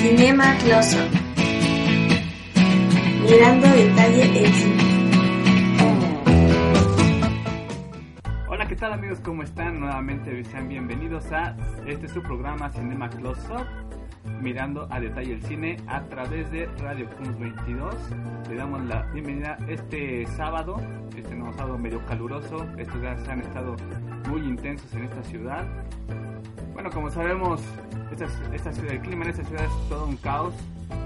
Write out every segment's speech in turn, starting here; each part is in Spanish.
Cinema Close Mirando detalle cine. Hola, ¿qué tal amigos? ¿Cómo están? Nuevamente sean bienvenidos a este su programa Cinema Close Up, mirando a detalle el cine a través de Radio Cruz 22. Le damos la bienvenida este sábado, este nuevo sábado medio caluroso. Estos días han estado muy intensos en esta ciudad. Bueno, como sabemos, esta, esta el clima en esta ciudad es todo un caos.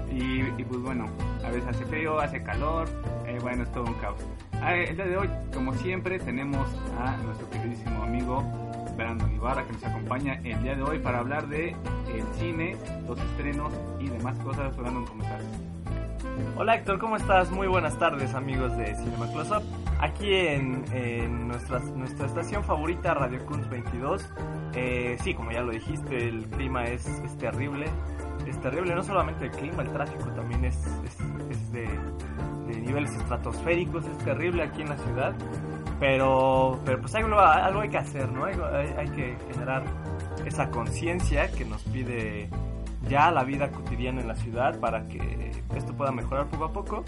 Y, pues bueno, a veces hace frío, hace calor, eh, bueno, es todo un caos. El día de hoy, como siempre, tenemos a nuestro queridísimo amigo Brandon Ibarra que nos acompaña el día de hoy para hablar de el cine, los estrenos y demás cosas. Brandon, ¿cómo estás? Hola Héctor, ¿cómo estás? Muy buenas tardes amigos de Cinema Close Up. Aquí en, en nuestra, nuestra estación favorita, Radio Kunz 22. Eh, sí, como ya lo dijiste, el clima es, es, terrible. Es terrible, no solamente el clima, el tráfico también es, es, es de, de, niveles estratosféricos, es terrible aquí en la ciudad. Pero, pero pues algo, algo hay que hacer, ¿no? Hay, hay que generar esa conciencia que nos pide ya la vida cotidiana en la ciudad para que esto pueda mejorar poco a poco.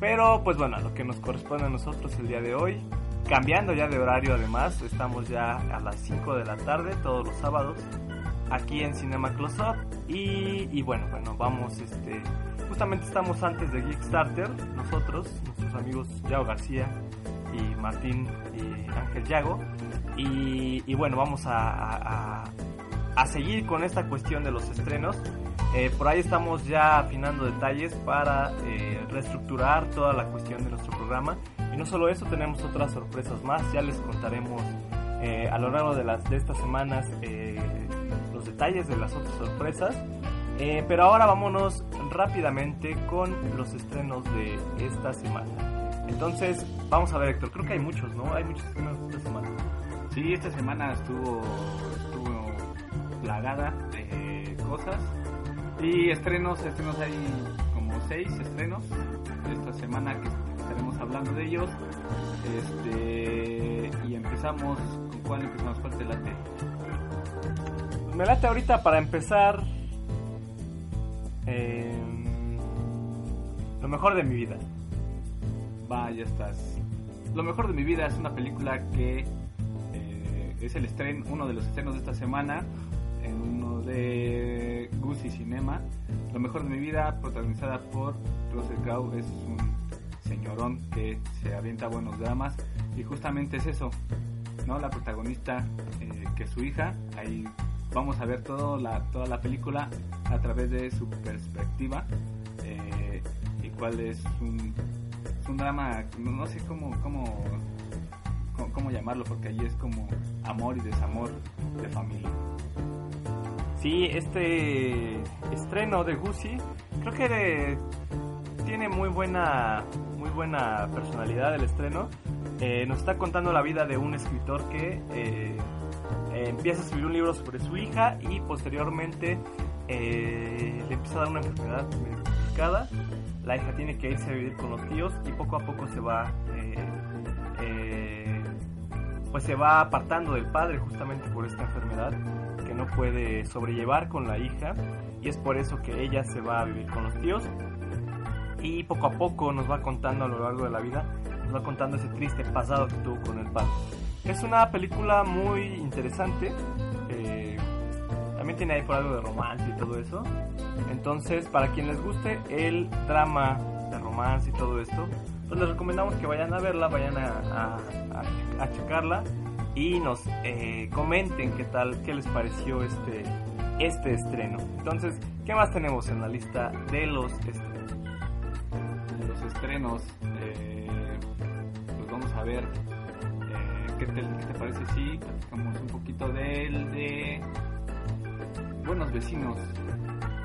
Pero pues bueno, lo que nos corresponde a nosotros el día de hoy, cambiando ya de horario además, estamos ya a las 5 de la tarde todos los sábados aquí en Cinema Close Up y, y bueno, bueno, vamos este justamente estamos antes de Kickstarter, nosotros, nuestros amigos Yao García y Martín y Ángel Yago y, y bueno, vamos a, a, a seguir con esta cuestión de los estrenos. Eh, por ahí estamos ya afinando detalles para eh, reestructurar toda la cuestión de nuestro programa. Y no solo eso, tenemos otras sorpresas más. Ya les contaremos eh, a lo largo de, las, de estas semanas los detalles de las otras sorpresas. pero ahora vámonos rápidamente con los estrenos de esta semana. Entonces, vamos a ver, Héctor. Creo que hay muchos, ¿no? Hay muchos estrenos esta semana. Sí, esta semana estuvo plagada de cosas. Y estrenos, estrenos hay como seis estrenos esta semana que estaremos hablando de ellos. Este y empezamos con cuál empezamos, cuál te late. Me late ahorita para empezar eh, lo mejor de mi vida. Va, ya estás. Lo mejor de mi vida es una película que eh, es el estreno, uno de los estrenos de esta semana en uno de Gucci Cinema. Lo mejor de mi vida, protagonizada por Russell Crowe, es un señorón que se avienta buenos dramas y justamente es eso, ¿no? La protagonista eh, que es su hija, ahí vamos a ver todo la, toda la película a través de su perspectiva eh, y cuál es un, drama, no sé cómo, cómo, cómo, cómo llamarlo, porque ahí es como amor y desamor de familia. Sí, este estreno de Gucci creo que tiene muy buena, muy buena personalidad el estreno. Eh, nos está contando la vida de un escritor que eh, eh, empieza a escribir un libro sobre su hija y posteriormente le empieza a dar una enfermedad complicada. La hija tiene que irse a vivir con los tíos y poco a poco se va pues se va apartando del padre justamente por esta enfermedad que no puede sobrellevar con la hija y es por eso que ella se va a vivir con los tíos. Y poco a poco nos va contando a lo largo de la vida, nos va contando ese triste pasado que tuvo con el padre. Es una película muy interesante, eh, también tiene ahí por algo de romance y todo eso, entonces para quien les guste el drama de romance y todo esto, pues les recomendamos que vayan a verla, vayan a, a, a, a checarla y nos eh, comenten qué tal, qué les pareció este, este estreno. Entonces, ¿qué más tenemos en la lista de los estrenos? De los estrenos, eh, pues vamos a ver eh, ¿qué te, qué te parece si platicamos un poquito del de Buenos Vecinos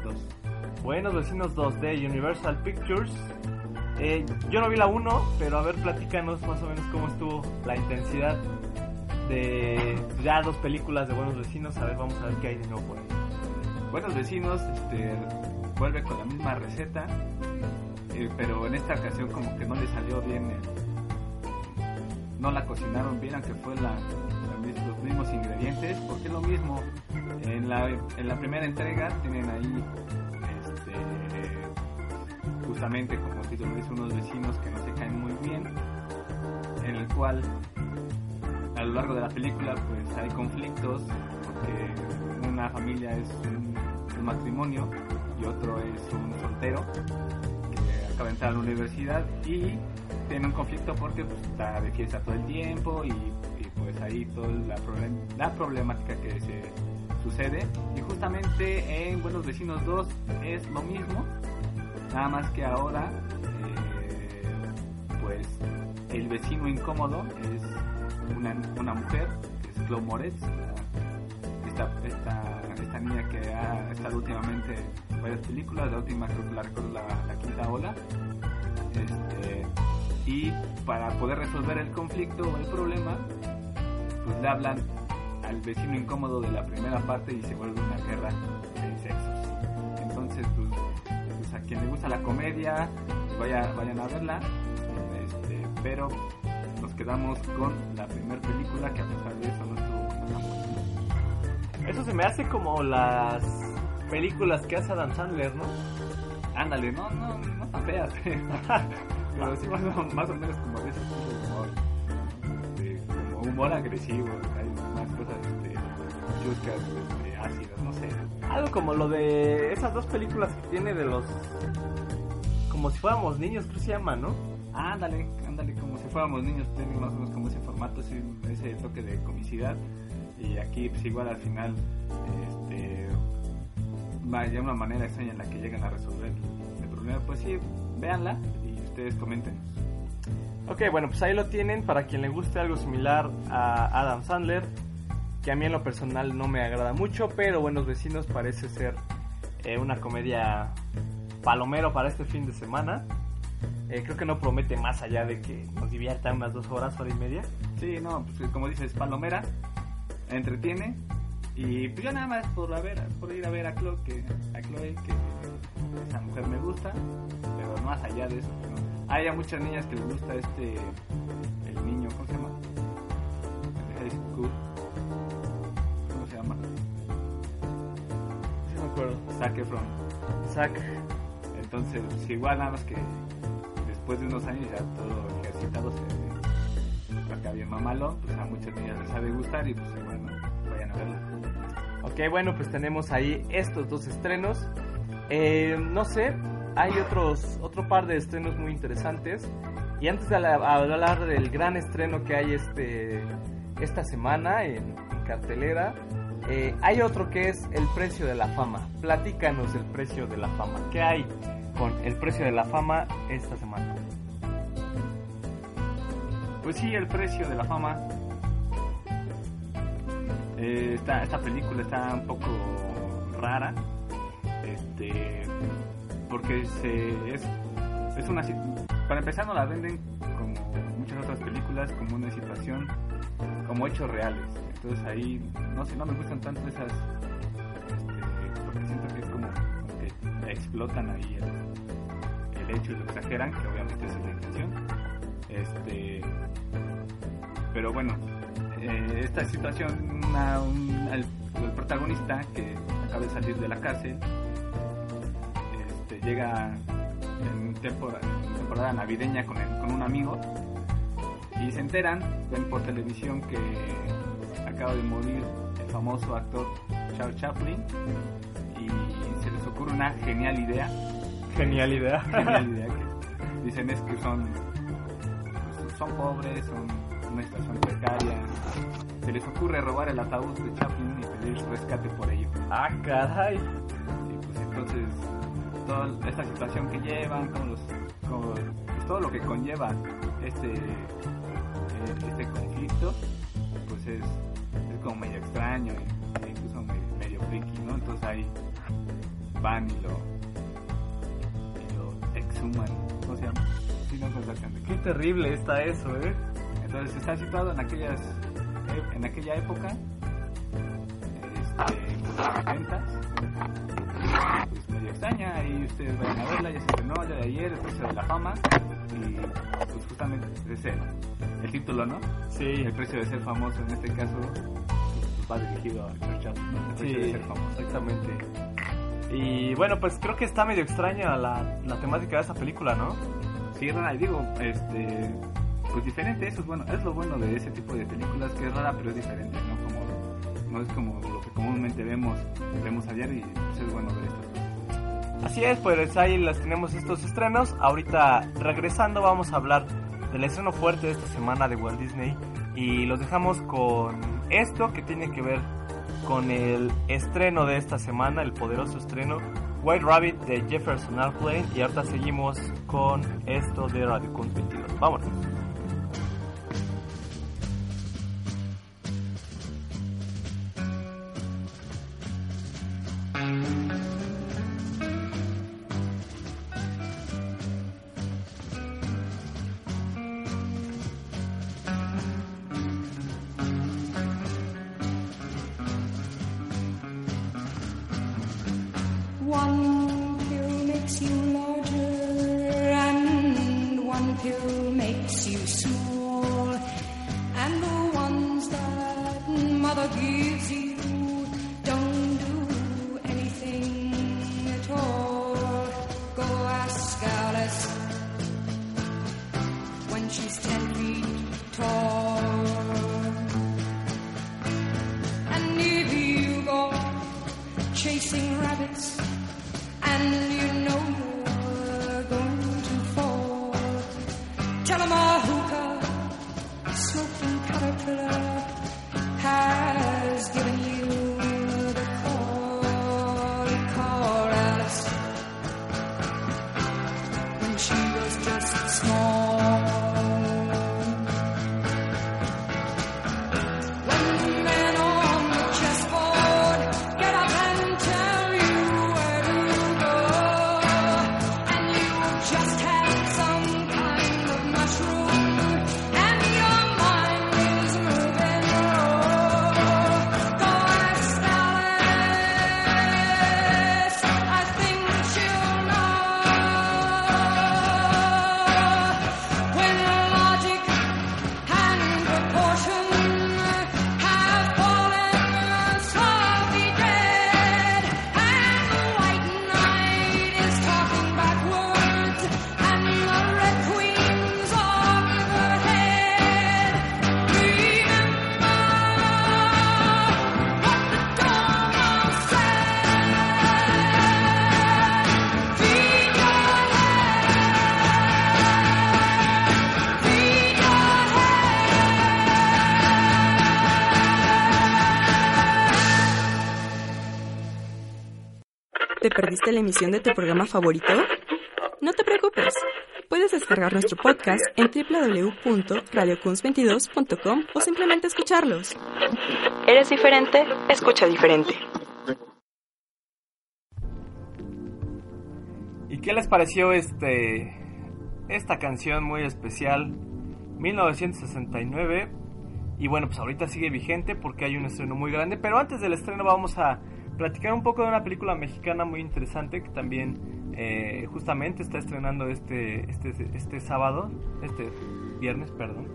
2? Buenos Vecinos 2 de Universal Pictures. Eh, yo no vi la 1, pero a ver, platícanos más o menos cómo estuvo la intensidad de ya dos películas de Buenos Vecinos. A ver, vamos a ver qué hay de nuevo por ahí. Buenos Vecinos este, vuelve con la misma receta, eh, pero en esta ocasión como que no le salió bien, el- no la cocinaron bien, aunque fue los mismos ingredientes, porque es lo mismo. En la, en la primera entrega tienen ahí este, justamente como título dice unos vecinos que no se caen muy bien, en el cual lo largo de la película pues hay conflictos porque una familia es un, matrimonio y otro es un soltero que acaba de entrar a la universidad y tiene un conflicto porque pues, está de fiesta todo el tiempo y, pues ahí toda la problemática que se sucede. Y justamente en Buenos Vecinos 2 es lo mismo nada más que ahora eh, pues el vecino incómodo es una, mujer que es Chloe Moretz esta, esta, esta niña que ha estado últimamente en varias películas la última creo que la recuerdo la, quinta ola. Este, y para poder resolver el conflicto o el problema pues le hablan al vecino incómodo de la primera parte y se vuelve una guerra de sexos. Entonces pues, pues, a quien le gusta la comedia vaya, vayan a verla. Este, pero quedamos con la primera película que a pesar de eso no estuvo. Eso se me hace como las películas que hace Adam Sandler, ¿no? ándale no no no tan feas pero sí más o, más o menos como de ese tipo de humor este, como humor agresivo hay más cosas este, chuscas este, ácidas no sé Algo como lo de esas dos películas que tiene de los... Como si fuéramos niños, creo que se llama, ¿no? ándale fuéramos niños tiene más o menos como ese formato ese, ese toque de comicidad. Y aquí pues igual al final este vaya una manera extraña en la que llegan a resolver el problema. Pues sí véanla y ustedes comenten. Ok, bueno, pues ahí lo tienen. Para quien le guste algo similar a Adam Sandler, que a mí en lo personal no me agrada mucho, pero Buenos Vecinos parece ser eh, una comedia palomero para este fin de semana. Eh, creo que no promete más allá de que nos divierta unas dos horas, hora y media. Sí, no, pues como dices, palomera, entretiene. Y pues yo nada más por, a ver, por ir a ver a Chloe, que, a Chloe, que esa mujer me gusta, pero más allá de eso, pues, no. Hay a muchas niñas que les gusta este, el niño, ¿cómo se llama? El High School. ¿Cómo se llama? Sí me acuerdo. Zac Efron. Zack. Entonces, pues, igual nada más que después de unos años ya todo ejercitado se acá bien mamalón, pues a muchas niñas les ha de gustar y pues bueno, vayan a verla. Ok, bueno, pues tenemos ahí estos dos estrenos. Eh, no sé, hay otros otro par de estrenos muy interesantes. Y antes de hablar del gran estreno que hay este esta semana en, en cartelera, eh, hay otro que es el precio de la fama. Platícanos el precio de la fama. ¿Qué hay con el precio de la fama esta semana? Pues sí, el precio de la fama. Eh, esta, película está un poco rara. Este. Porque se, es, es una. Para empezar, no la venden como muchas otras películas, como una situación. como hechos reales. Entonces ahí. No sé, no me gustan tanto esas. Este, porque siento que es como, que explotan ahí el, el hecho y lo exageran, que obviamente es la intención. Este pero bueno eh, esta situación una- un- el, el protagonista que acaba de salir de la cárcel este, llega en temporada, navideña con, el- con un amigo y se enteran ven por televisión que acaba de morir el famoso actor Charles Chaplin y se les ocurre una genial idea Genial idea. genial idea que dicen es que son son pobres, son una situación precaria. Se les ocurre robar el ataúd de Chaplin y pedir rescate por ello. ah, caray. Y pues entonces toda esta situación que llevan, los, pues, todo lo que conlleva este, eh, este conflicto, es, es como medio extraño e, e incluso medio, medio friki, ¿no? Entonces ahí van y lo, y lo exhuman, ¿cómo se llama? Exactamente Qué terrible está eso, ¿eh? Entonces está situado en aquellas e- en aquella época este, pues, los 70 pues medio extraña y ustedes vayan a verla, ya se estrenó ya de ayer, el precio de la fama y pues justamente es el, el título, ¿no? Sí, El precio de ser famoso en este caso pues, va dirigido a Chaplin, ¿no? El precio de sí, ser famoso. exactamente. Y bueno, pues creo que está medio extraña la, la temática de esa película, ¿no? Sí, rara, y digo, este, pues diferente, eso es bueno, es lo bueno de ese tipo de películas, que es rara pero es diferente, ¿no? Como, no es como lo que comúnmente vemos, vemos ayer y pues, es bueno ver esto. Así es, pues ahí las tenemos estos estrenos. Ahorita regresando vamos a hablar del estreno fuerte de esta semana de Walt Disney y los dejamos con esto que tiene que ver con el estreno de esta semana, el poderoso estreno White Rabbit de Jefferson Airplane y ahorita seguimos con esto de Radio Kun 22. Vámonos. Hookah, smoking caterpillar has given perdiste la emisión de tu programa favorito? No te preocupes. Puedes descargar nuestro podcast en www.radiocuns22.com o simplemente escucharlos. ¿Eres diferente? Escucha diferente. ¿Y qué les pareció este esta canción muy especial 1969? Y bueno, pues ahorita sigue vigente porque hay un estreno muy grande, pero antes del estreno vamos a platicar un poco de una película mexicana muy interesante que también eh, justamente está estrenando este, este este sábado, este viernes, perdón.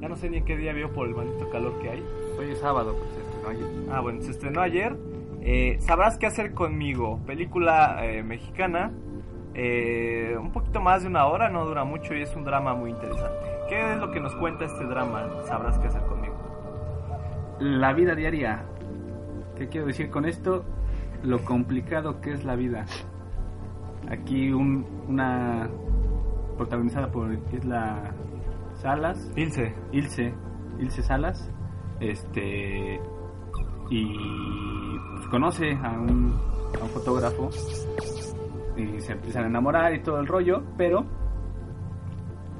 Ya no sé ni en qué día vio por el maldito calor que hay. Hoy es sábado, pues este, ¿no? Ayer. Ah, bueno, se estrenó ayer. Eh, Sabrás qué hacer conmigo. Película eh, mexicana. Eh, un poquito más de una hora, no dura mucho y es un drama muy interesante. ¿Qué es lo que nos cuenta este drama? Sabrás qué hacer conmigo. La vida diaria. ¿Qué quiero decir con esto? Lo complicado que es la vida. Aquí un, una protagonizada por Isla Salas, Ilse. Ilse, Ilse Salas, este y pues, conoce a un, a un fotógrafo y se empiezan a enamorar y todo el rollo, pero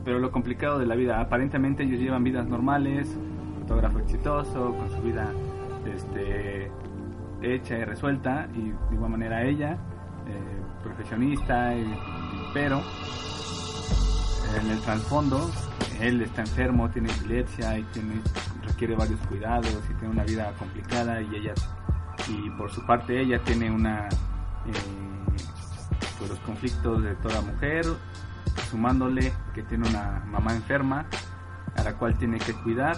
pero lo complicado de la vida, aparentemente ellos llevan vidas normales, fotógrafo exitoso, con su vida este, hecha y resuelta, y de igual manera ella, eh, profesionista, y- pero en el trasfondo él está enfermo, tiene epilepsia y tiene, requiere varios cuidados y tiene una vida complicada y ella y por su parte ella tiene una eh, pues los conflictos de toda mujer sumándole que tiene una mamá enferma a la cual tiene que cuidar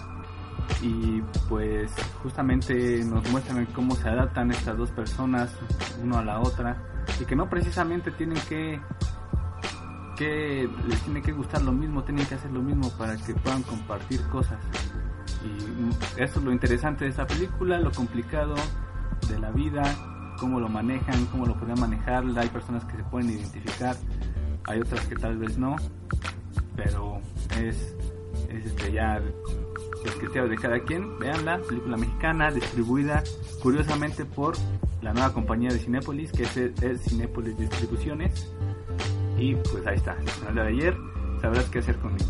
y pues justamente nos muestran cómo se adaptan estas dos personas uno a la otra y que no precisamente tienen que que les tiene que gustar lo mismo, tienen que hacer lo mismo para que puedan compartir cosas. Y eso es lo interesante de esta película, lo complicado de la vida, cómo lo manejan, cómo lo pueden manejar. Hay personas que se pueden identificar, hay otras que tal vez no, pero es, es este, los criterios de cada quien. Veanla, película mexicana distribuida curiosamente por la nueva compañía de Cinépolis, que es, es Cinépolis Distribuciones. Y pues ahí está, el de ayer, sabrás qué hacer conmigo.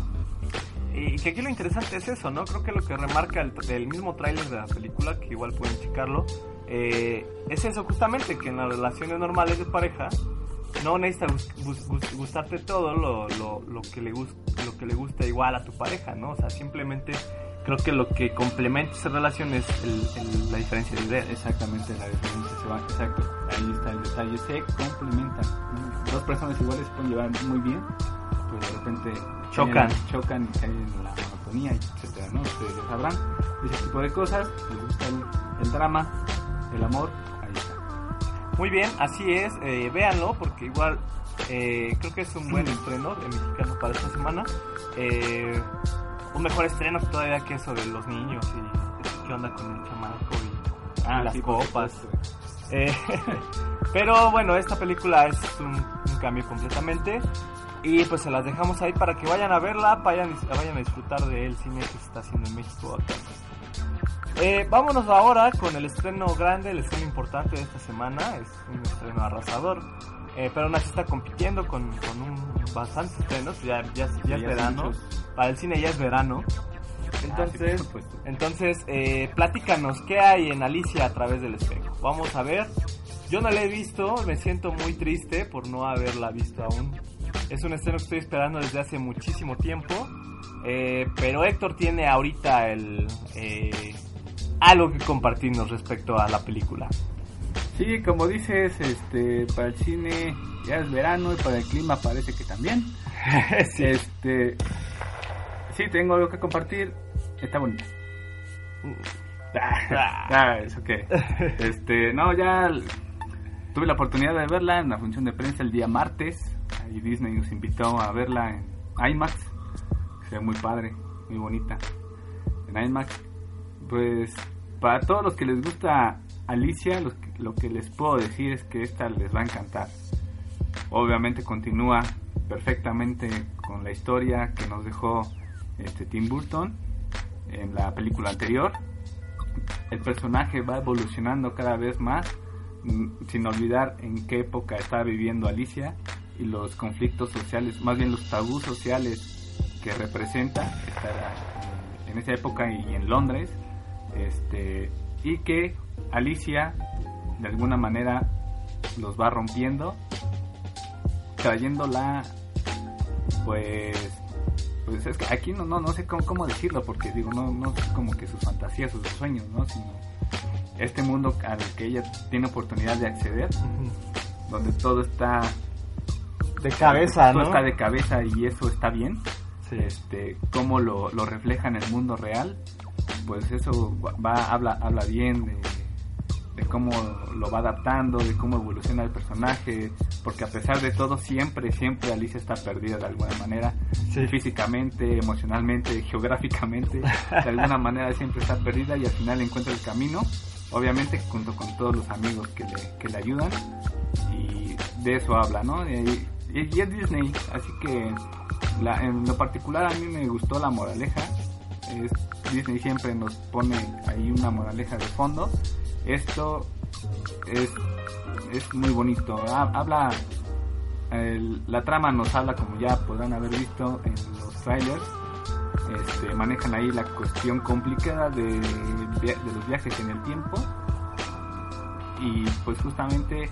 Y que aquí lo interesante es eso, ¿no? Creo que lo que remarca el, el mismo tráiler de la película, que igual pueden checarlo, eh, es eso justamente, que en las relaciones normales de pareja no necesita gus- gus- gus- gustarte todo lo, lo, lo que le gus- lo que le gusta igual a tu pareja, ¿no? O sea, simplemente creo que lo que complementa esa relación es el- el- la diferencia de ideas. Exactamente la diferencia se va, exacto, ahí está el detalle, se complementan. Dos personas iguales se pueden llevar muy bien, pero de repente Chocan. caen- chocan y caen en la monotonía, etcétera, ¿no? Ustedes ya sabrán ese tipo de cosas, les gusta el, el drama, el amor, ahí está. Muy bien, así es, eh, véanlo porque igual eh, creo que es un buen estreno de mexicano para esta semana. Eh, un mejor estreno todavía que eso de los niños y qué onda con el chamaco y, y las sí, copas. Eh, pero bueno, esta película es un, un cambio completamente. Y pues se las dejamos ahí para que vayan a verla, vayan, vayan a disfrutar del cine que se está haciendo en México actualmente. Eh, vámonos ahora con el estreno grande, el estreno importante de esta semana. Es un estreno arrasador. Eh, pero aún así está compitiendo con, con un, bastantes estrenos. Ya, ya, ya ya es verano. muchos. Para el cine ya es verano. Ah, sí, Entonces, supuesto. entonces eh, platícanos qué hay en Alicia a través del espejo. Vamos a ver. Yo no la he visto, me siento muy triste por no haberla visto aún. Es un estreno que estoy esperando desde hace muchísimo tiempo. Eh, pero Héctor tiene ahorita el eh, algo que compartirnos respecto a la película. Sí, como dices, este, para el cine ya es verano y para el clima parece que también. Sí. Este, sí, tengo algo que compartir. Está bonita. Ah, ah, qué. Este, no, ya tuve la oportunidad de verla en la función de prensa el día martes. Y Disney nos invitó a verla en IMAX. Se ve muy padre, muy bonita. En IMAX. Pues para todos los que les gusta Alicia, que- lo que les puedo decir es que esta les va a encantar. Obviamente continúa perfectamente con la historia que nos dejó este Tim Burton en la película anterior. El personaje va evolucionando cada vez más, mm, sin olvidar en qué época está viviendo Alicia y los conflictos sociales, más bien los tabús sociales que representa estar eh, en esa época y en Londres. Este, y que Alicia de alguna manera los va rompiendo, trayéndola pues pues es que aquí no, no, no sé cómo, cómo decirlo, porque digo, no, no es como que sus fantasías o sus sueños, ¿no? Sino este mundo al que ella tiene oportunidad de acceder, donde todo está De cabeza, todo ¿no? está de cabeza y eso está bien. Sí. Este, cómo lo, lo refleja en el mundo real, pues eso va, habla, habla bien de, de cómo lo va adaptando, de cómo evoluciona el personaje, porque a pesar de todo siempre, siempre Alicia está perdida de alguna manera, Sí. físicamente, emocionalmente, geográficamente, de alguna manera siempre está perdida y al final encuentra el camino, obviamente junto con todos los amigos que le, que le ayudan y de eso habla, ¿no? Y, es Disney, así que la- en lo particular a mí me gustó la moraleja, es, Disney siempre nos pone ahí una moraleja de fondo, esto es, es muy bonito, Ha- habla, la trama nos habla como ya podrán haber visto en los trailers, Este, manejan ahí la cuestión complicada de, de los viajes en el tiempo. Y pues justamente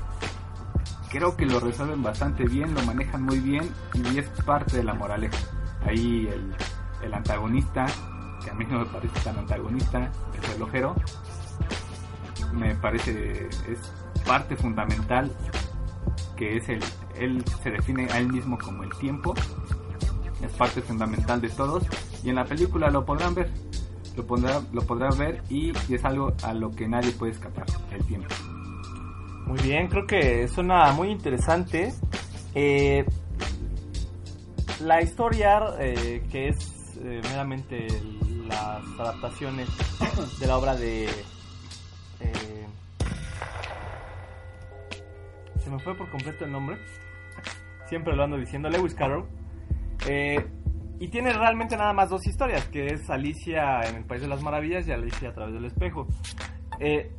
creo que lo resuelven bastante bien, lo manejan muy bien y es parte de la moraleja. Ahí el, el antagonista, que a mí no me parece tan antagonista, el relojero, me parece es parte fundamental que es el él se define a él mismo como el tiempo. Es parte fundamental de todos. Y en la película lo podrán ver lo podrán lo podrán ver y, y es algo a lo que nadie puede escapar el tiempo. Muy bien, creo que suena muy interesante. Eh, la historia, eh, que es eh, meramente las adaptaciones de la obra de... eh, se me fue por completo el nombre. Siempre lo ando diciendo, Lewis Carroll. Eh, y tiene realmente nada más dos historias, que es Alicia en el País de las Maravillas y Alicia a través del espejo. Eh,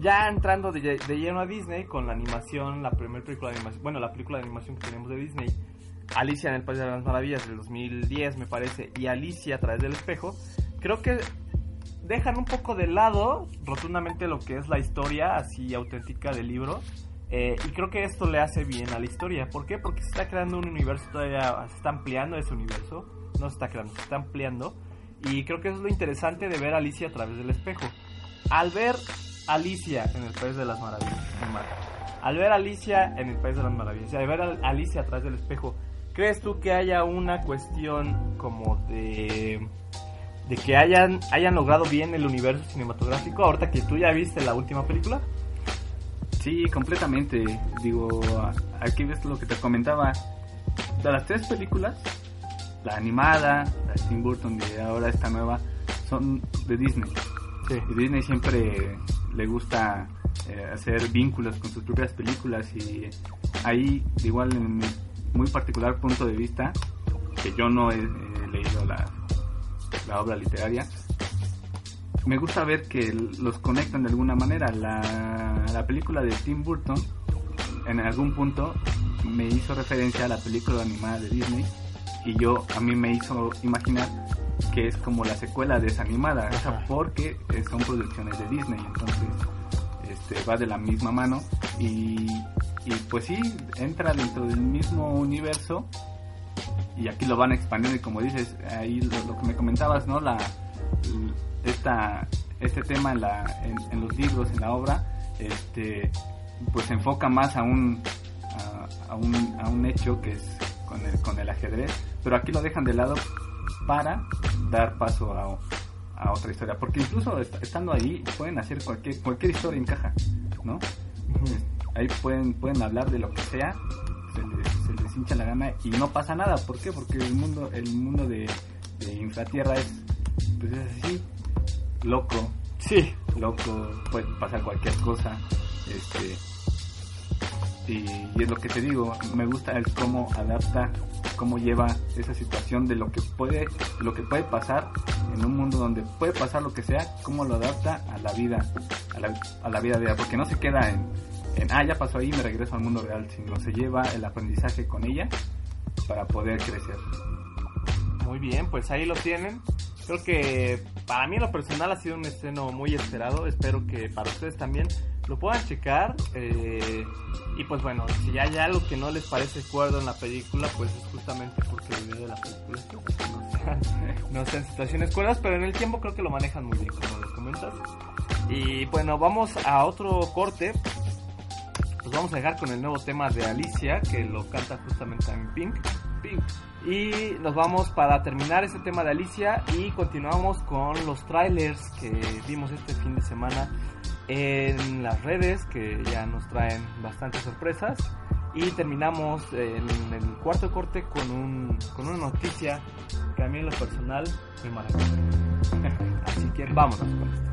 ya entrando de, lleno a Disney con la animación, la primera película de animación, bueno, la película de animación que tenemos de Disney, Alicia en el País de las Maravillas del 2010 me parece, y Alicia a través del espejo, creo que dejan un poco de lado rotundamente lo que es la historia así auténtica del libro. eh, y creo que esto le hace bien a la historia. ¿Por qué? Porque se está creando un universo todavía, se está ampliando ese universo. No se está creando, se está ampliando. Y creo que eso es lo interesante de ver a Alicia a través del espejo. Al ver Alicia en el País de las Maravillas, al ver a Alicia en el País de las Maravillas, al ver a Alicia a través del espejo, ¿crees tú que haya una cuestión como de de que hayan hayan logrado bien el universo cinematográfico ahorita que tú ya viste la última película? Sí, completamente. Digo, aquí ves lo que te comentaba. De las tres películas, la animada, la de Tim Burton y ahora esta nueva, son de Disney. Sí. Y Disney siempre le gusta eh, hacer vínculos con sus propias películas y ahí, de igual en mi muy particular punto de vista, que yo no he, he leído la, la obra literaria, me gusta ver que los conectan de alguna manera. La, la película de Tim Burton, en algún punto, me hizo referencia a la película animada de Disney y yo a mí me hizo imaginar que es como la secuela de esa animada, o sea, porque eh, son producciones de Disney, entonces este, va de la misma mano y, y pues sí, entra dentro del mismo universo y aquí lo van expandiendo y como dices, ahí lo, lo que me comentabas, ¿no? La, esta, este tema en, la, en, en los libros, en la obra, este, pues se enfoca más a un, a, a un, a un hecho que es con el, con el ajedrez, pero aquí lo dejan de lado para dar paso a, a otra historia, porque incluso est- estando ahí pueden hacer cualquier, cualquier historia encaja, ¿no? Ahí pueden, pueden hablar de lo que sea, se les, se les hincha la gana y no pasa nada, ¿por qué? Porque el mundo, el mundo de, de infratierra es, pues es así, loco, Sí. loco, puede pasar cualquier cosa, este y, y es lo que te digo, me gusta el cómo adapta, cómo lleva esa situación de lo que puede, lo que puede pasar en un mundo donde puede pasar lo que sea, cómo lo adapta a la vida, a la, a la vida real, porque no se queda en, en ah ya pasó ahí me regreso al mundo real, sino se lleva el aprendizaje con ella para poder crecer. Muy bien, pues ahí lo tienen. Creo que para mí en lo personal ha sido un estreno muy esperado. Espero que para ustedes también lo puedan checar. eh, y pues bueno, si hay algo que no les parece cuerdo en la película, pues es justamente porque el video de la película no sean, no sean situaciones cuerdas, pero en el tiempo creo que lo manejan muy bien, como les comentas. Y bueno, vamos a otro corte. Pues vamos a dejar con el nuevo tema de Alicia, que lo canta justamente también Pink. Pink. Y nos vamos para terminar este tema de Alicia y continuamos con los trailers que vimos este fin de semana en las redes que ya nos traen bastantes sorpresas y terminamos en el cuarto corte con un con una noticia que a mí en lo personal me maravilla. Así que vámonos con esto.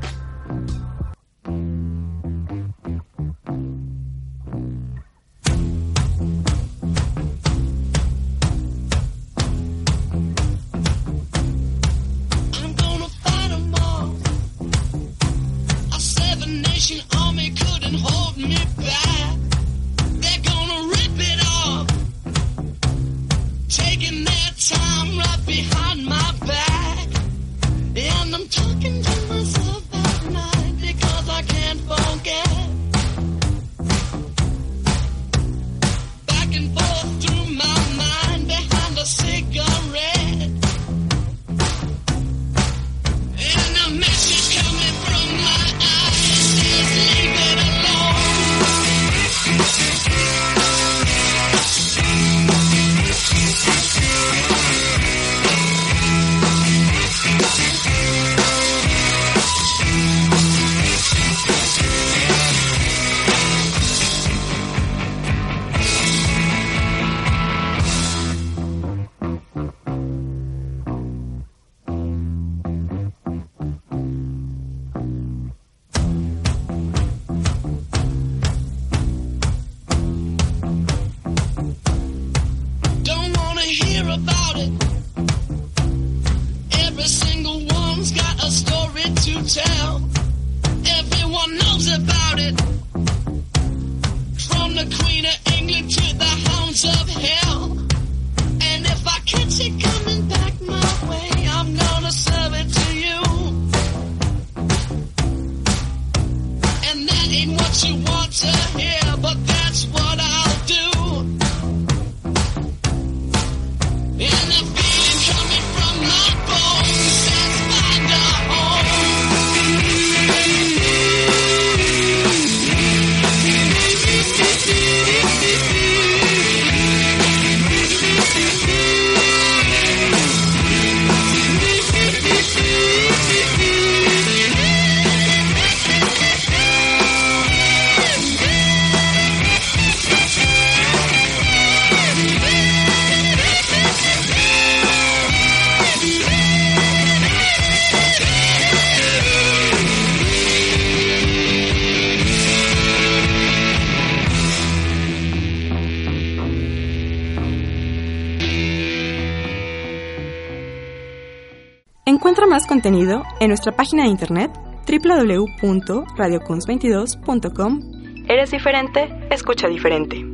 Contenido en nuestra página de internet www.radiocuns22.com. Eres diferente, escucha diferente.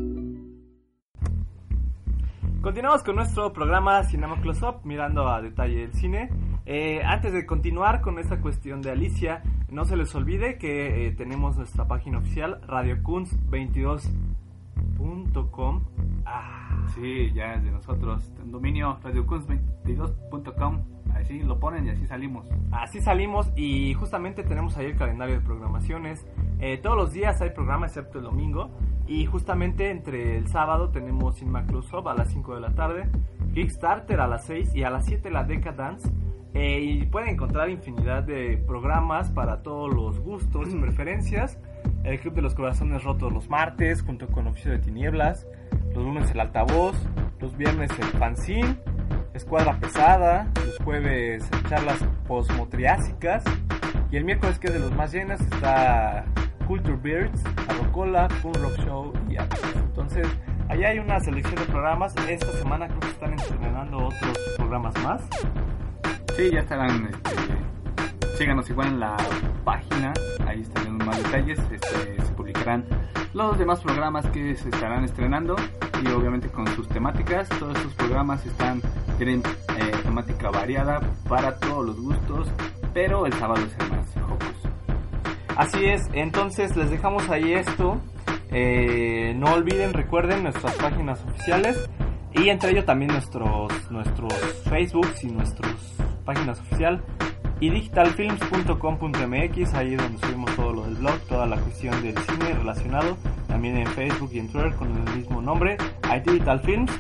Continuamos con nuestro programa Cinema Close Up, mirando a detalle el cine. Eh, antes de continuar con esta cuestión de Alicia, no se les olvide que eh, tenemos nuestra página oficial, radiocuns22.com. Ah, Sí, ya es de nosotros. En dominio radiocuns22.com. Así lo ponen y así salimos. Así salimos y justamente tenemos ahí el calendario de programaciones. Eh, todos los días hay programa excepto el domingo. Y justamente entre el sábado tenemos Cinema Up a las 5 de la tarde, Kickstarter a las 6 y a las 7 la Decadence. Eh, y pueden encontrar infinidad de programas para todos los gustos y preferencias. El Club de los Corazones Rotos los martes, junto con Oficio de Tinieblas. Los lunes el altavoz, los viernes el fanzine, Escuadra Pesada, los jueves charlas posmotriásicas y el miércoles que es de los más llenas está Culture Beards, Arrocola, Punk Rock Show y Atlas. Entonces, allá hay una selección de programas. Esta semana creo que están estrenando otros programas más. Sí, ya estarán. Este, síganos igual en la página. Ahí estarán más detalles. Este, se publicarán los demás programas que se estarán estrenando. Y obviamente con sus temáticas. Todos estos programas están tienen eh, temática variada para todos los gustos. Pero el sábado es el más jocoso. Así es, entonces les dejamos ahí esto. Eh, no olviden, recuerden nuestras páginas oficiales y entre ello también nuestros nuestros Facebooks y nuestras páginas oficial y digitalfilms.com.mx, ahí es donde subimos todo lo del blog, toda la cuestión del cine relacionado, también en Facebook y en Twitter con el mismo nombre, hay Digital Films.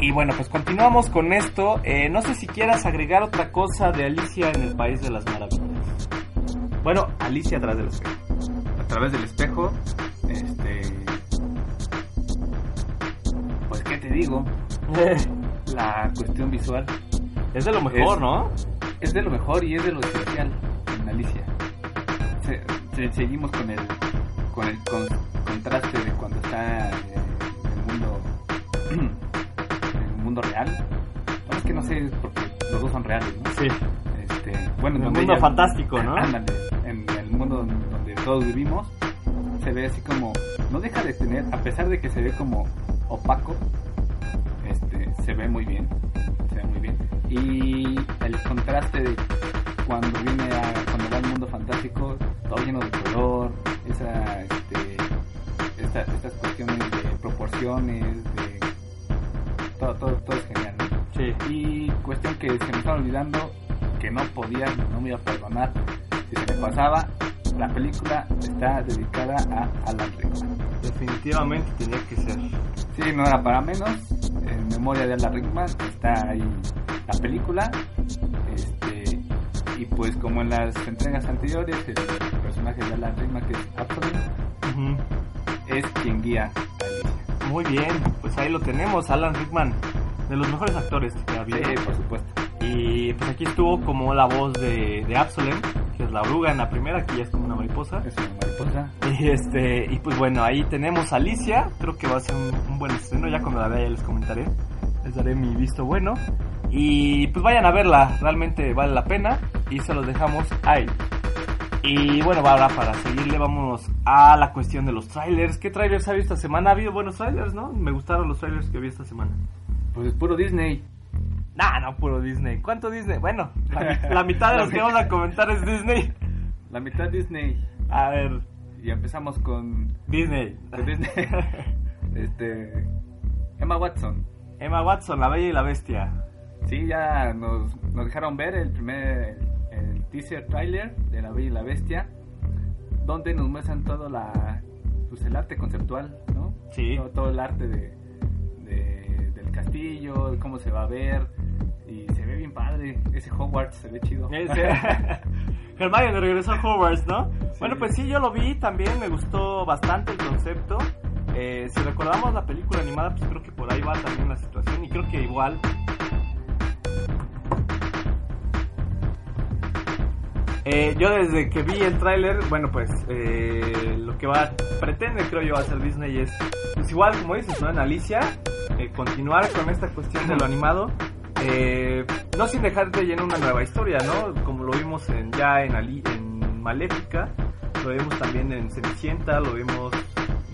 Y bueno, pues continuamos con esto. Eh, no sé si quieras agregar otra cosa de Alicia en el País de las Maravillas. Bueno, Alicia atrás del espejo. a través del espejo. Este. Pues, ¿qué te digo? La cuestión visual es de lo mejor, Es- ¿no? Es de lo mejor y es de lo esencial en Alicia. Se- se- seguimos con el con el con- contraste de cuando está eh, en el mundo en el mundo real. No, es que no sé porque los dos son reales, ¿no? Sí. Este, bueno, En el mundo ella- fantástico, ¿no? Ándale, en el mundo donde todos vivimos, se ve así como, no deja de tener, a pesar de que se ve como opaco, este, se ve muy bien, se ve muy bien. Y contraste de cuando viene a, cuando va al mundo fantástico, todo lleno de color, esa, este, esta- estas cuestiones de proporciones, de todo, todo, todo es genial. ¿no? Sí. Y cuestión que se me estaba olvidando, que no podía, no me iba a perdonar si se me pasaba. La película está dedicada a Alan Rickman. Definitivamente tenía que ser. Sí, no era para menos. En memoria de Alan Rickman está ahí la película. Y pues como en las entregas anteriores, el personaje de Alan Rickman, que es Ujú. es quien guía a Alicia. Muy bien, pues ahí lo tenemos, Alan Rickman, de los mejores actores que ha habido. Sí, por supuesto. Y pues aquí estuvo como la voz de, de Absolem, que es la oruga en la primera, que ya es como una mariposa. Es una mariposa. Y este, y pues bueno, ahí tenemos a Alicia, creo que va a ser un, un buen estreno, ya cuando la vea ya les comentaré, les daré mi visto bueno. Y pues vayan a verla, realmente vale la pena y se los dejamos ahí. Y bueno, ahora para seguirle vamos a la cuestión de los trailers. ¿Qué trailers ha habido esta semana? Ha habido buenos trailers, ¿no? Me gustaron los trailers que vi esta semana. Pues es puro Disney. Nah, no, puro Disney. ¿Cuánto Disney? Bueno, la, mi- la mitad de los que vamos a comentar es Disney. La mitad Disney. A ver, y empezamos con, Disney. con Disney. este, Emma Watson. Emma Watson, la bella y la bestia. Sí, ya nos, nos dejaron ver el primer teaser trailer de La Bella y la Bestia, donde nos muestran todo la, pues el arte conceptual, ¿no? Sí. Todo, todo el arte de, de- del castillo, de cómo se va a ver, y se ve bien padre. Ese Hogwarts se ve chido. Ese- Hermione regresó a Hogwarts, ¿no? Bueno, pues sí, yo lo vi también, me gustó bastante el concepto. Eh, si recordamos la película animada, pues creo que por ahí va también la situación y creo que igual... Eh, yo desde que vi el tráiler, bueno pues eh, lo que va pretende creo yo hacer Disney es, pues igual como dices, ¿no? En Alicia, eh, continuar con esta cuestión de lo animado, eh, no sin dejar de llenar una nueva historia, ¿no? Como lo vimos en, ya en, Ali- en Maléfica, lo vimos también en Cenicienta, lo vimos,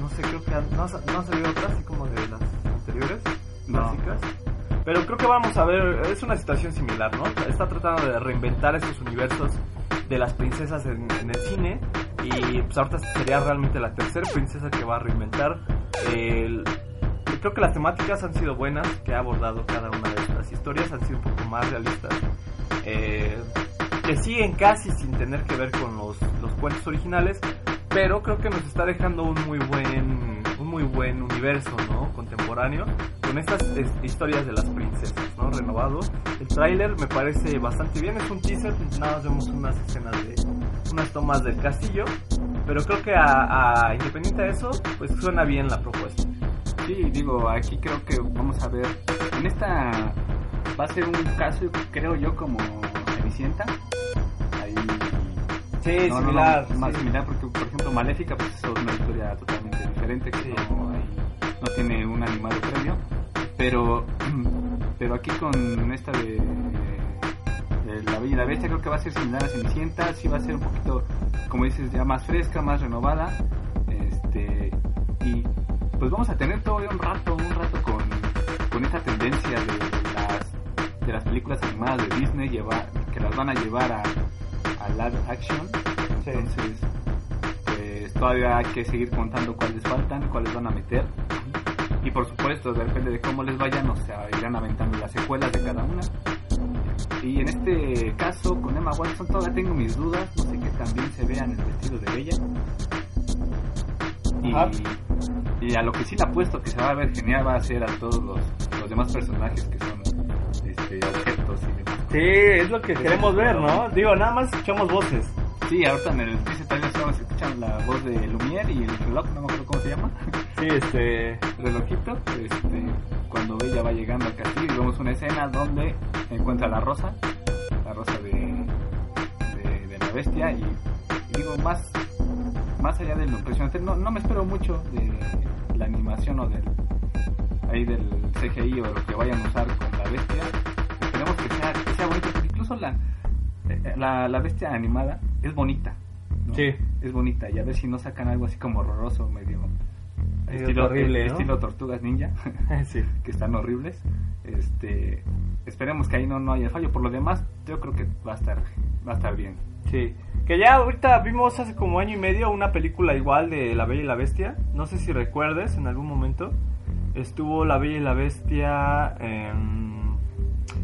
no sé, creo que no, ha sa- no ha salido otra así como de las anteriores, No. básicas. Pero creo que vamos a ver, es una situación similar, ¿no? Está tratando de reinventar estos universos de las princesas en, el cine y pues ahorita sería realmente la tercera princesa que va a reinventar. El- creo que las temáticas han sido buenas que ha abordado cada una de estas historias, han sido un poco más realistas. Eh, que siguen casi sin tener que ver con los, los cuentos originales, pero creo que nos está dejando un muy buen muy buen universo, ¿no? Contemporáneo con estas es- historias de las princesas, ¿no? Renovado. El tráiler me parece bastante bien, es un teaser, nada más vemos unas escenas de unas tomas del castillo, pero creo que a, a- independiente de eso, pues suena bien la propuesta. Sí, digo, aquí creo que vamos a ver. En esta va a ser un caso, creo yo, como Cenicienta. Ahí. Sí, no, no, similar, no, más sí. similar, porque por ejemplo, Maléfica, pues es una historia totalmente diferente que no, tiene un animado previo. Pero, pero aquí con esta de, de La Bella y la Bestia, creo que va a ser similar a Cenicienta. Sí, va a ser un poquito, como dices, ya más fresca, más renovada. Este, y pues vamos a tener todavía un rato, un rato con, con esta tendencia de las, de las películas animadas de Disney llevar, que las van a llevar a, a live action. Entonces, todavía hay que seguir contando cuáles faltan, cuáles van a meter. Y por supuesto, depende de cómo les vayan, o sea, irán aventando las secuelas de cada una. Y en este caso, con Emma Watson, todavía tengo mis dudas, no sé qué también se vea en el vestido de Bella. Ajá. Y, y a lo que sí le apuesto que se va a ver genial va a ser a todos los, los demás personajes que son este, objetos y demás. Sí, es lo que queremos ver, ¿no? Digo, nada más escuchamos voces. Sí, ahorita en el teaser trailer solo se escuchan la voz de Lumière y el reloj, no me acuerdo cómo se llama. Sí, este... relojito, este, cuando Bella va llegando al castillo y vemos una escena donde encuentra la rosa, la rosa de, de, de la bestia y, y digo más más allá de lo impresionante, no, no me espero mucho de la animación o del ahí del CGI o lo que vayan a usar con la bestia, esperemos que sea, que sea bonito, incluso la, eh, la, la bestia animada es bonita. ¿no? Sí. Es bonita y a ver si no sacan algo así como horroroso, medio Medio estilo, horrible, ¿no? estilo tortugas ninja, sí. que están horribles. Este, esperemos que ahí no, no haya fallo. Por lo demás, yo creo que va a estar, va a estar bien. Sí. Que ya ahorita vimos hace como año y medio una película igual de La Bella y la Bestia. No sé si recuerdes en algún momento. Estuvo La Bella y la Bestia en...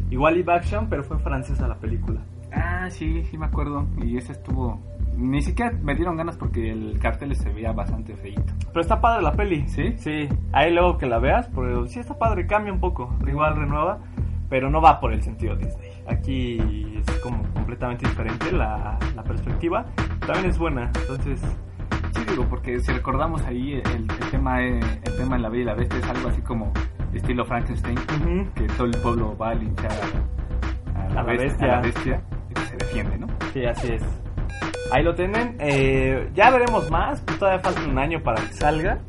Igual live action, pero fue francesa la película. Ah, sí, sí me acuerdo. Y ese estuvo. Ni siquiera me dieron ganas porque el cartel se veía bastante feito. Pero está padre la peli. ¿Sí? Sí. Ahí luego que la veas, porque sí está padre, cambia un poco. Igual renueva, pero no va por el sentido Disney. Aquí es como completamente diferente la, la perspectiva. También es buena, entonces... Sí, digo, porque si recordamos ahí el, el tema eh, el tema en la Bella y la Bestia es algo así como estilo Frankenstein, Ujú. que todo el pueblo va a linchar a, a A la bestia, bestia. a la bestia defiende, ¿no? Sí, así es. Ahí lo tienen. Eh, ya veremos más. Pues todavía falta un año para que salga.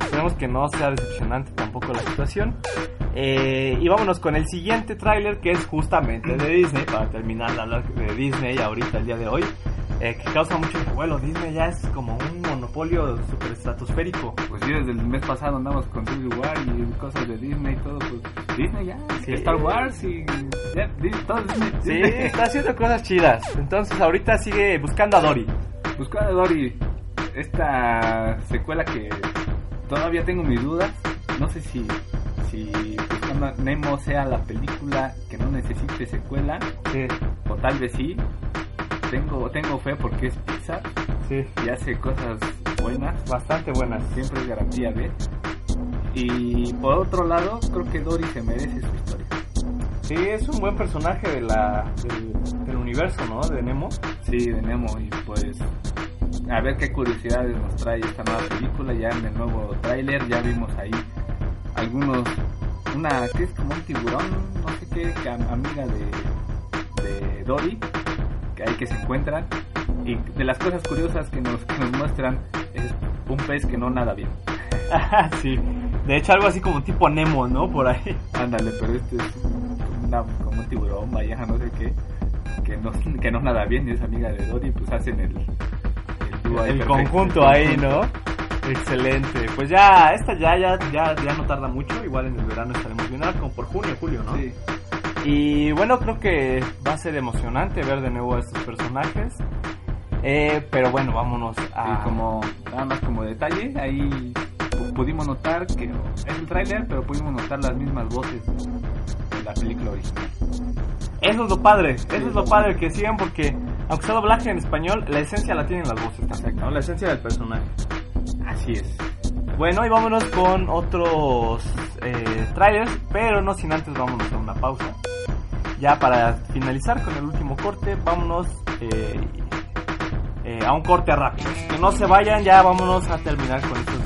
Esperemos que no sea decepcionante tampoco la situación. Eh, y vámonos con el siguiente tráiler que es justamente de Disney. Para terminar de hablar de Disney ahorita, el día de hoy. eh, que causa mucho revuelo. Disney ya es como un monopolio super estratosférico. Pues sí, desde el mes pasado andamos con Civil War y cosas de Disney y todo, pues Disney ya, Sí. Star Wars y ya, todo Disney. Sí, está haciendo cosas chidas. Entonces ahorita sigue buscando a Dory. Buscar a Dory. esta secuela que todavía tengo mis dudas. No sé si, si Buscando Nemo sea la película que no necesite secuela, Sí, o tal vez sí. Tengo, tengo fe porque es Pixar sí, y hace cosas buenas. bastante buenas. siempre es garantía de. Y por otro lado, creo que Dory se merece su historia. Sí, es un buen personaje de la, del, del universo, ¿no? De Nemo. Sí, de Nemo, y pues a ver qué curiosidades nos trae esta nueva película. Ya en el nuevo tráiler ya vimos ahí algunos, una que es como un tiburón, no sé qué, amiga de, de Dory, que ahí que se encuentran. Y de las cosas curiosas que nos, que nos muestran es un pez que no nada bien. sí, de hecho algo así como tipo Nemo, ¿no? Por ahí. Ándale, pero este es una, como un tiburón, vaya, no sé qué, que no, que no nada bien y es amiga de Dory, pues hacen el, el, conjunto ahí, ¿no? Excelente. Pues ya, esta ya, ya, ya, ya no tarda mucho. Igual en el verano estaremos viendo, como por junio, julio, ¿no? Sí. Y bueno, creo que va a ser emocionante ver de nuevo a estos personajes. Eh, pero bueno, vámonos a... Y como, nada más como detalle, ahí pu- pudimos notar que es el tráiler, pero pudimos notar las mismas voces de la película original. Eso es lo padre, eso es lo padre que sigan porque aunque sea doblaje en español, la esencia la tienen las voces también, ¿no? La esencia del personaje. Así es. Bueno, y vámonos con otros eh, trailers, pero no sin antes vámonos a una pausa. Ya para finalizar con el último corte, vámonos eh, eh, a un corte rápido. Que no se vayan, ya vámonos a terminar con estos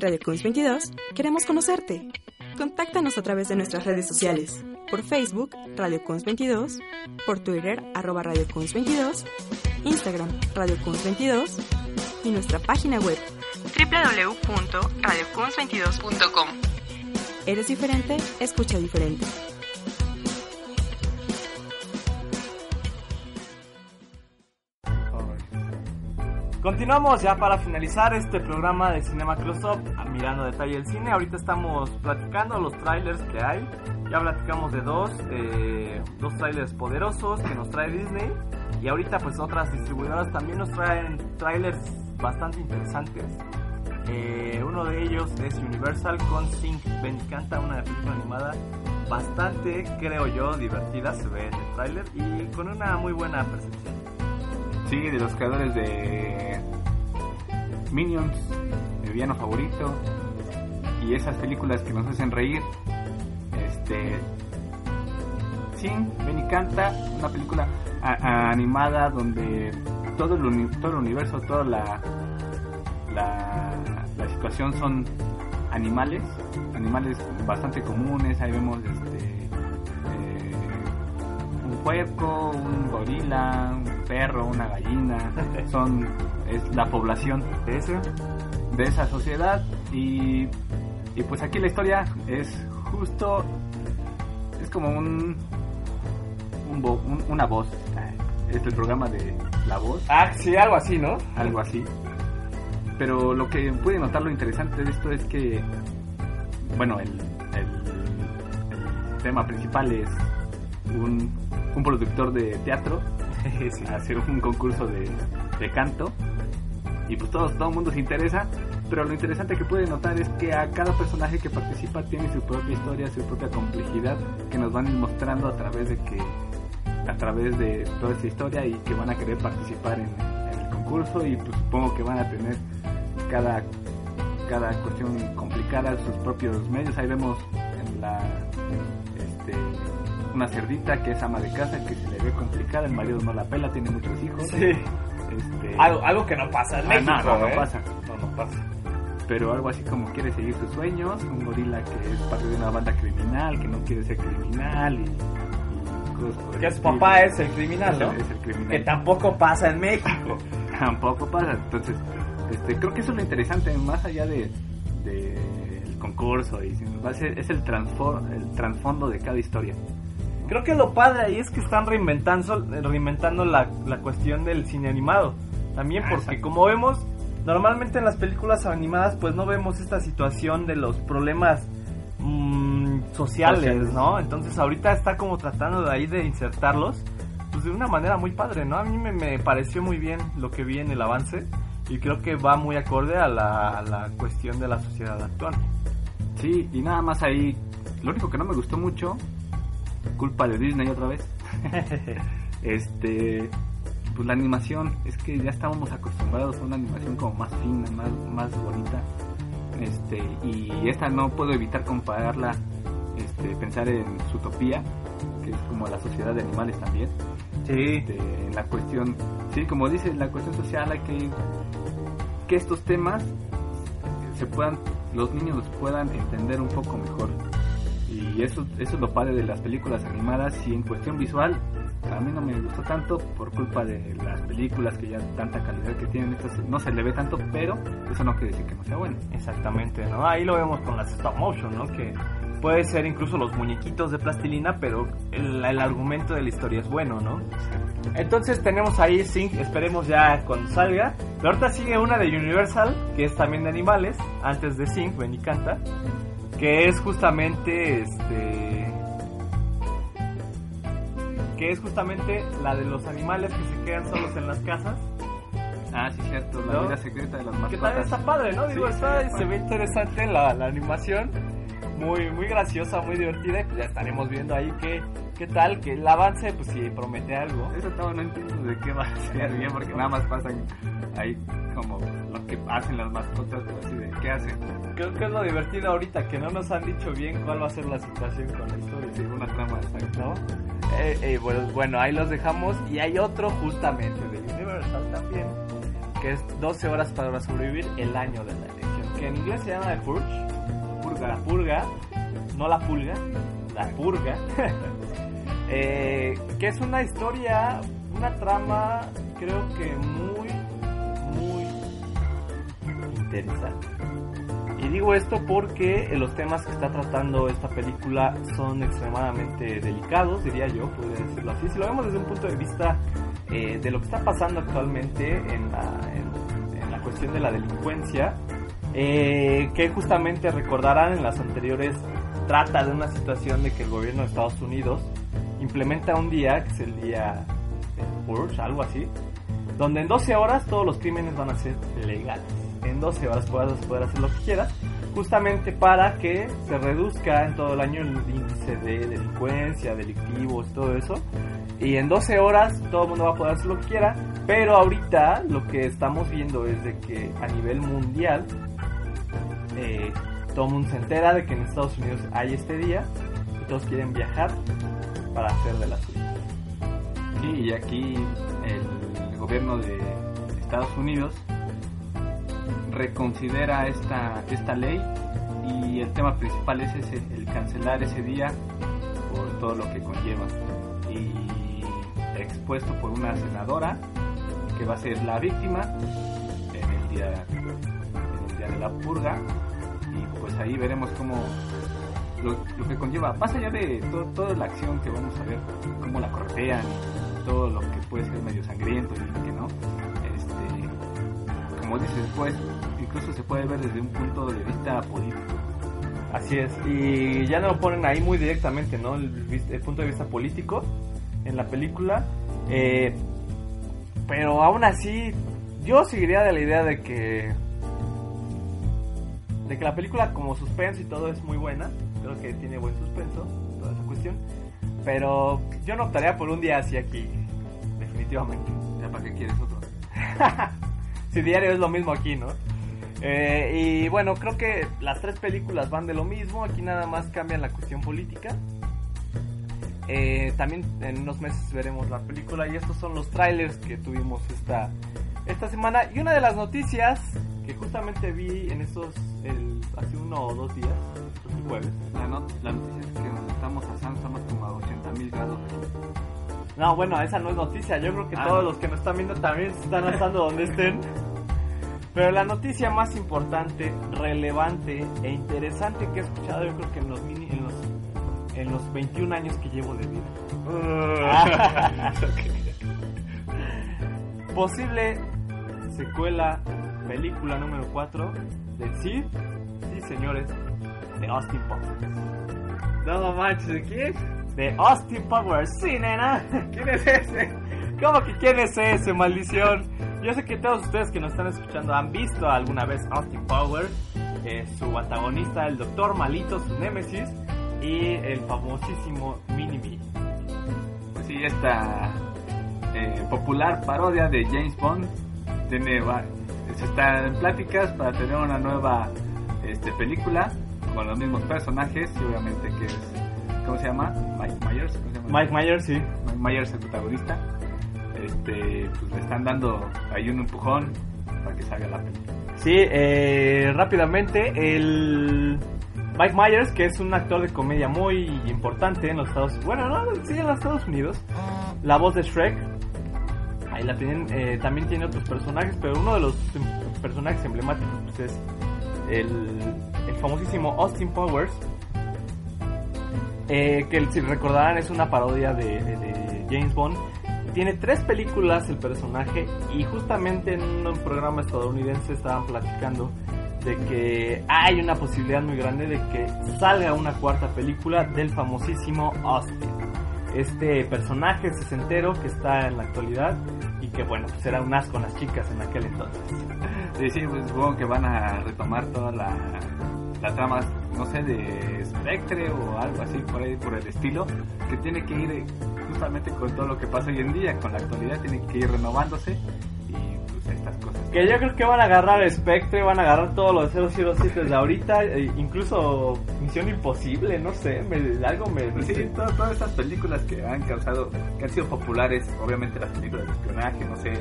En Radio Kunz 22 queremos conocerte. Contáctanos a través de nuestras redes sociales. Por Facebook, Radio Kunz 22, por Twitter, arroba Radio Kunz 22, Instagram, Radio Kunz 22 y nuestra página web www.radiocuns22.com. Eres diferente, escucha diferente. Continuamos ya para finalizar este programa de Cinema Close Up, a- mirando detalle el cine. Ahorita estamos platicando los trailers que hay. Ya platicamos de dos, eh, dos trailers poderosos que nos trae Disney. Y ahorita pues otras distribuidoras también nos traen trailers bastante interesantes. Eh, uno de ellos es Universal con Sync Ben Canta, una película animada bastante, creo yo, divertida, se ve en el trailer y con una muy buena percepción. Sí, de los creadores de Minions, mi villano favorito, y esas películas que nos hacen reír. Este. Sin, ven y canta, una película animada donde todo el, uni- todo el universo, toda la, la, la situación son animales, animales bastante comunes, ahí vemos este. eh, un puerco, un gorila, un perro, una gallina, son es la población de ese de esa sociedad y, y pues aquí la historia es justo es como un, un vo- un- una voz es el programa de la voz Ah, sí, algo así, ¿no? algo así. Pero lo que puede notar lo interesante de esto es que, bueno, el, el- el tema principal es un, un productor de teatro. hacer un concurso de, de canto. Y pues todo, todo el mundo se interesa, pero lo interesante que puede notar es que a cada personaje que participa tiene su propia historia, su propia complejidad que nos van mostrando a través de que a través de toda esta historia y que van a querer participar en, el concurso y pues supongo que van a tener cada cada cuestión complicada sus propios medios. Ahí vemos en la una cerdita que es ama de casa que se le ve complicada el marido no la pela tiene muchos hijos Sí. este Algo, algo que no pasa en Ah, México, no, no, no ¿eh? pasa. No, no pasa. pero algo así como quiere seguir sus sueños, un gorila que es parte de una banda criminal, que no quiere ser criminal y, y cosas por el Que su papá es el criminal, ¿no? es el criminal. Que tampoco pasa en México. Tampoco pasa, entonces este, creo que eso es lo interesante, más allá de, de concurso, y, es el, transfor, el trasfondo de cada historia. Creo que lo padre ahí es que están reinventando, reinventando la, la cuestión del cine animado. También Ah, porque como vemos, normalmente en las películas animadas pues no vemos esta situación de los problemas mm, sociales, Sociales. ¿no? Entonces ahorita está como tratando de ahí de insertarlos pues de una manera muy padre, ¿no? A mí me, me pareció muy bien lo que vi en el avance y creo que va muy acorde a la, a la cuestión de la sociedad actual. Sí, y nada más ahí, lo único que no me gustó mucho, culpa de Disney otra vez, este, pues la animación, es que ya estábamos acostumbrados a una animación como más fina, más, más bonita, este, y esta no puedo evitar compararla, este, pensar en Zootopia, que es como la sociedad de animales también, Sí. este, en la cuestión, sí, como dice, la cuestión social hay que que estos temas se puedan, los niños los puedan entender un poco mejor. Y eso, eso es lo padre de las películas animadas y en cuestión visual, a mí no me gustó tanto por culpa de las películas que ya tanta calidad que tienen, esto se- no se le ve tanto, pero eso no quiere decir que no sea bueno. Exactamente, ¿no? Ahí lo vemos con las stop motion, ¿no? Que puede ser incluso los muñequitos de plastilina, pero el, el argumento de la historia es bueno, ¿no? Entonces tenemos ahí Sync, esperemos ya cuando salga. Pero ahorita sigue una de Universal, que es también de animales, antes de Sync, ven y canta, que es justamente este que es justamente la de los animales que se quedan solos en las casas. Ah, sí, cierto, la ¿No? vida secreta de las Que también mascotas. está padre, ¿no? Digo, Sí, está, sí, se ve interesante la, la animación. Muy, muy graciosa, muy divertida. y Pues ya estaremos viendo ahí qué, qué tal, que el avance, pues sí, promete algo. Eso todo no entiendo de qué va a ser bien, porque nada más pasan ahí como lo que hacen las mascotas, pero así de qué hacen. Creo que es lo divertido ahorita, que no nos han dicho bien cuál va a ser la situación con la historia. Sí, una trama. ¿no? Eh, eh, bueno, bueno, ahí los dejamos. Y hay otro justamente de Universal también, que es 12 horas para sobrevivir el año de la elección. Que en inglés se llama The Purge, purga, la purga, no la pulga, la purga. Eh, que es una historia, una trama, creo que muy, muy interesante. Y digo esto porque los temas que está tratando esta película son extremadamente delicados, diría yo, podría decirlo así. Si lo vemos desde un punto de vista eh, de lo que está pasando actualmente en la, en- en la cuestión de la delincuencia, eh, que justamente recordarán en las anteriores, trata de una situación de que el gobierno de Estados Unidos implementa un día, que es el día Purge, algo así, donde en 12 horas todos los crímenes van a ser legales. En 12 horas puedas poder hacer lo que quieras, justamente para que se reduzca en todo el año el índice de delincuencia, delictivos, todo eso. Y en 12 horas todo el mundo va a poder hacer lo que quiera, pero ahorita lo que estamos viendo es de que a nivel mundial eh, todo el mundo se entera de que en Estados Unidos hay este día y todos quieren viajar para hacer de la suya. Y aquí el gobierno de Estados Unidos reconsidera esta, esta ley y el tema principal es ese, el cancelar ese día por todo lo que conlleva. Y expuesto por una senadora que va a ser la víctima en el día, en el día de la purga. Y pues ahí veremos cómo lo, que conlleva, más allá de to- toda la acción que vamos a ver, cómo la cortean todo lo que puede ser medio sangriento y que no, este, como dices, pues incluso se puede ver desde un punto de vista político. Así es, y ya lo ponen ahí muy directamente, ¿no? El, punto de vista político en la película. eh, pero aún así, yo seguiría de la idea de que. de que la película, como suspenso y todo, es muy buena. Creo que tiene buen suspenso, toda esa cuestión. Pero yo no optaría por un día así aquí, definitivamente. ¿Ya para qué quieres otro? si diario es lo mismo aquí, ¿no? Eh, y bueno, creo que las tres películas van de lo mismo, aquí nada más cambian la cuestión política. Eh, también en unos meses veremos la película y estos son los trailers que tuvimos esta, esta semana. Y una de las noticias que justamente vi en estos, el, hace uno o dos días, el jueves. La, not- la noticia es que nos estamos asando, estamos como a 80 mil grados. No, bueno, esa no es noticia. Yo creo que Ah, todos no. los que nos están viendo también se están asando donde estén. Pero la noticia más importante, relevante e interesante que he escuchado, yo creo que en los, mini- en los, en los 21 años que llevo de vida. Posible secuela, película número 4 de sí, sí señores, de Austin Powers. No manches, ¿de quién? De Austin Powers, sí nena. ¿Quién es ese? ¿Cómo que quién es ese, maldición? Yo sé que todos ustedes que nos están escuchando han visto alguna vez Austin Powers, eh, su antagonista, el Doctor Malito, su némesis, y el famosísimo Mini Me. Pues sí, esta eh, popular parodia de James Bond tiene se está en pláticas para tener una nueva este, película con los mismos personajes y obviamente que es ¿cómo se llama? Mike Myers ¿cómo se llama? Mike Myers, sí. Mike Myers el protagonista este pues le están dando ahí un empujón para que salga la película Sí, eh, rápidamente, el Mike Myers, que es un actor de comedia muy importante en los Estados Unidos, bueno, no, sí, en los Estados Unidos, la voz de Shrek, ahí la tienen, eh, también tiene otros personajes, pero uno de los em, personajes emblemáticos pues, es el, famosísimo Austin Powers, eh, que si recordarán es una parodia de, de- James Bond. Tiene tres películas el personaje y justamente en un programa estadounidense estaban platicando de que hay una posibilidad muy grande de que salga una cuarta película del famosísimo Austin. Este personaje sesentero que está en la actualidad que bueno, pues era un asco con las chicas en aquel entonces. Sí, sí, pues supongo que van a retomar toda la, la trama, no sé, de Spectre o algo así por ahí, por el estilo, que tiene que ir eh, justamente con todo lo que pasa hoy en día, con la actualidad, tiene que ir renovándose pues estas cosas. Que yo creo que van a agarrar Spectre, van a agarrar todo lo de 007 de ahorita, e incluso Misión Imposible, no sé, me- algo me Pues sí, dice. to- todas esas películas que han causado, que han sido populares, obviamente las películas de espionaje, no sé,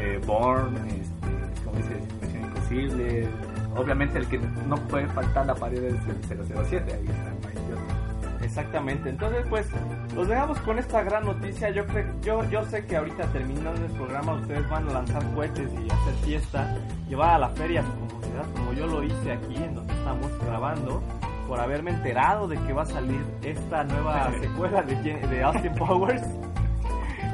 eh, Born, este, como dices, Misión Imposible, obviamente el que no puede faltar la pared es el 007, ahí está. Exactamente, entonces pues los dejamos con esta gran noticia. Yo creo, yo, yo sé que ahorita terminando el programa ustedes van a lanzar cohetes y hacer fiesta, llevar a la feria a su comunidad como yo lo hice aquí en donde estamos grabando, por haberme enterado de que va a salir esta nueva secuela de, Austin Powers.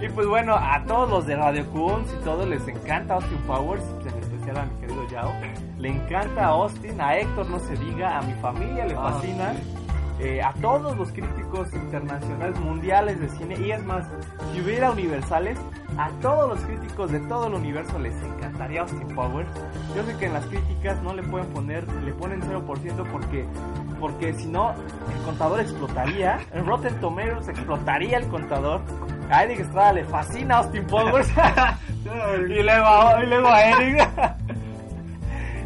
Y pues bueno, a todos los de Radio Coons y todos les encanta Austin Powers, en especial a mi querido Yao. Le encanta Austin, a Héctor no se diga, a mi familia le Ah, fascina. Eh, a todos los críticos internacionales mundiales de cine y es más, si hubiera universales, a todos los críticos de todo el universo les encantaría Austin Powers. Yo sé que en las críticas no le pueden poner, le ponen 0% porque porque si no el contador explotaría, en Rotten Tomatoes explotaría el contador. A Eric Estrada le fascina Austin Powers y luego y luego a Eric.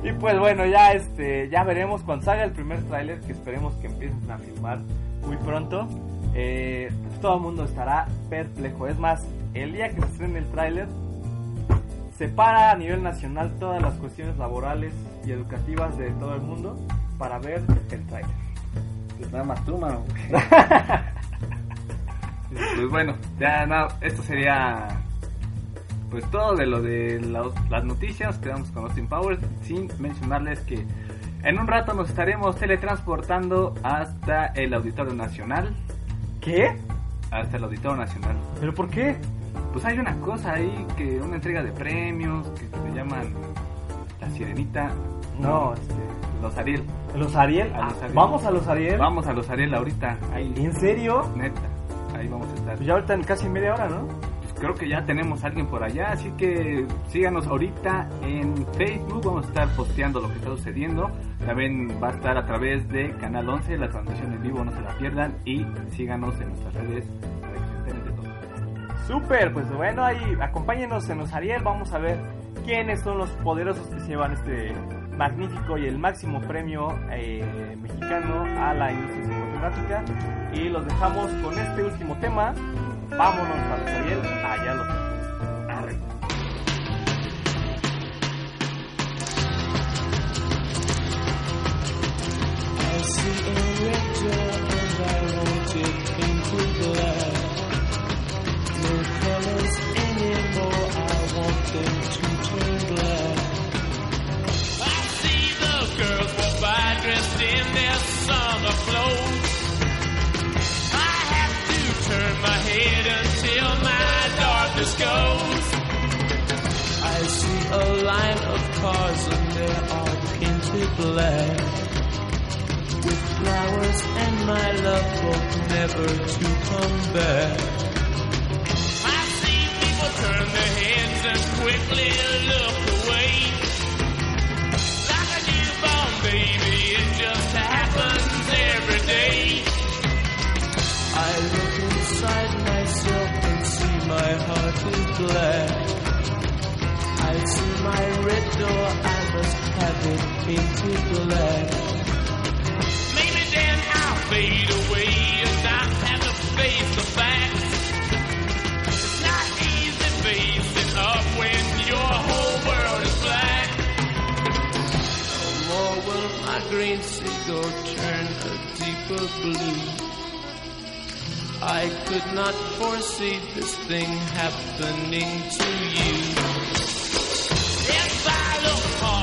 Y pues bueno, ya este, ya veremos cuando salga el primer tráiler, que esperemos que empiecen a filmar muy pronto. Eh, todo el mundo estará perplejo. Es más, el día que se estrene el tráiler, se para a nivel nacional todas las cuestiones laborales y educativas de todo el mundo para ver el tráiler. Pues nada más tú, mano. pues bueno, ya nada, esto sería pues todo de lo de los- las noticias. Quedamos con Austin Powers sin mencionarles que en un rato nos estaremos teletransportando hasta el Auditorio Nacional. ¿Qué? Hasta el Auditorio Nacional. ¿Pero por qué? Pues hay una cosa ahí que una entrega de premios que, se llaman la Sirenita. No, este, los Ariel. ¿Los Ariel? A los Ariel. ¿Vamos a los Ariel? Vamos a los Ariel ahorita. Ahí, ¿En serio? neta. Ahí vamos a estar. Pues ya ahorita en casi media hora, ¿no? Creo que ya tenemos a alguien por allá, así que síganos ahorita en Facebook, vamos a estar posteando lo que está sucediendo. También va a estar a través de Canal 11, la transmisión en vivo, no se la pierdan. Y síganos en nuestras redes para todo. Súper, pues bueno, ahí acompáñenos en los Ariel, vamos a ver quiénes son los poderosos que se llevan este magnífico y el máximo premio eh, mexicano a la industria cinematográfica. Y los dejamos con este último tema. Vámonos a los Ariel, allá los vemos. Arre. A red cars and they are all painted black. With flowers and my love hope never to come back. I see people turn their heads and quickly look away. Like a newborn baby, it just happens every day. I look inside myself and see my heart is black. I my red door, I must have it painted black. Maybe then I'll fade away and not have to face the facts. It's not easy facing up when your whole world is black. No more will my green seagull turn a deeper blue. I could not foresee this thing happening to you.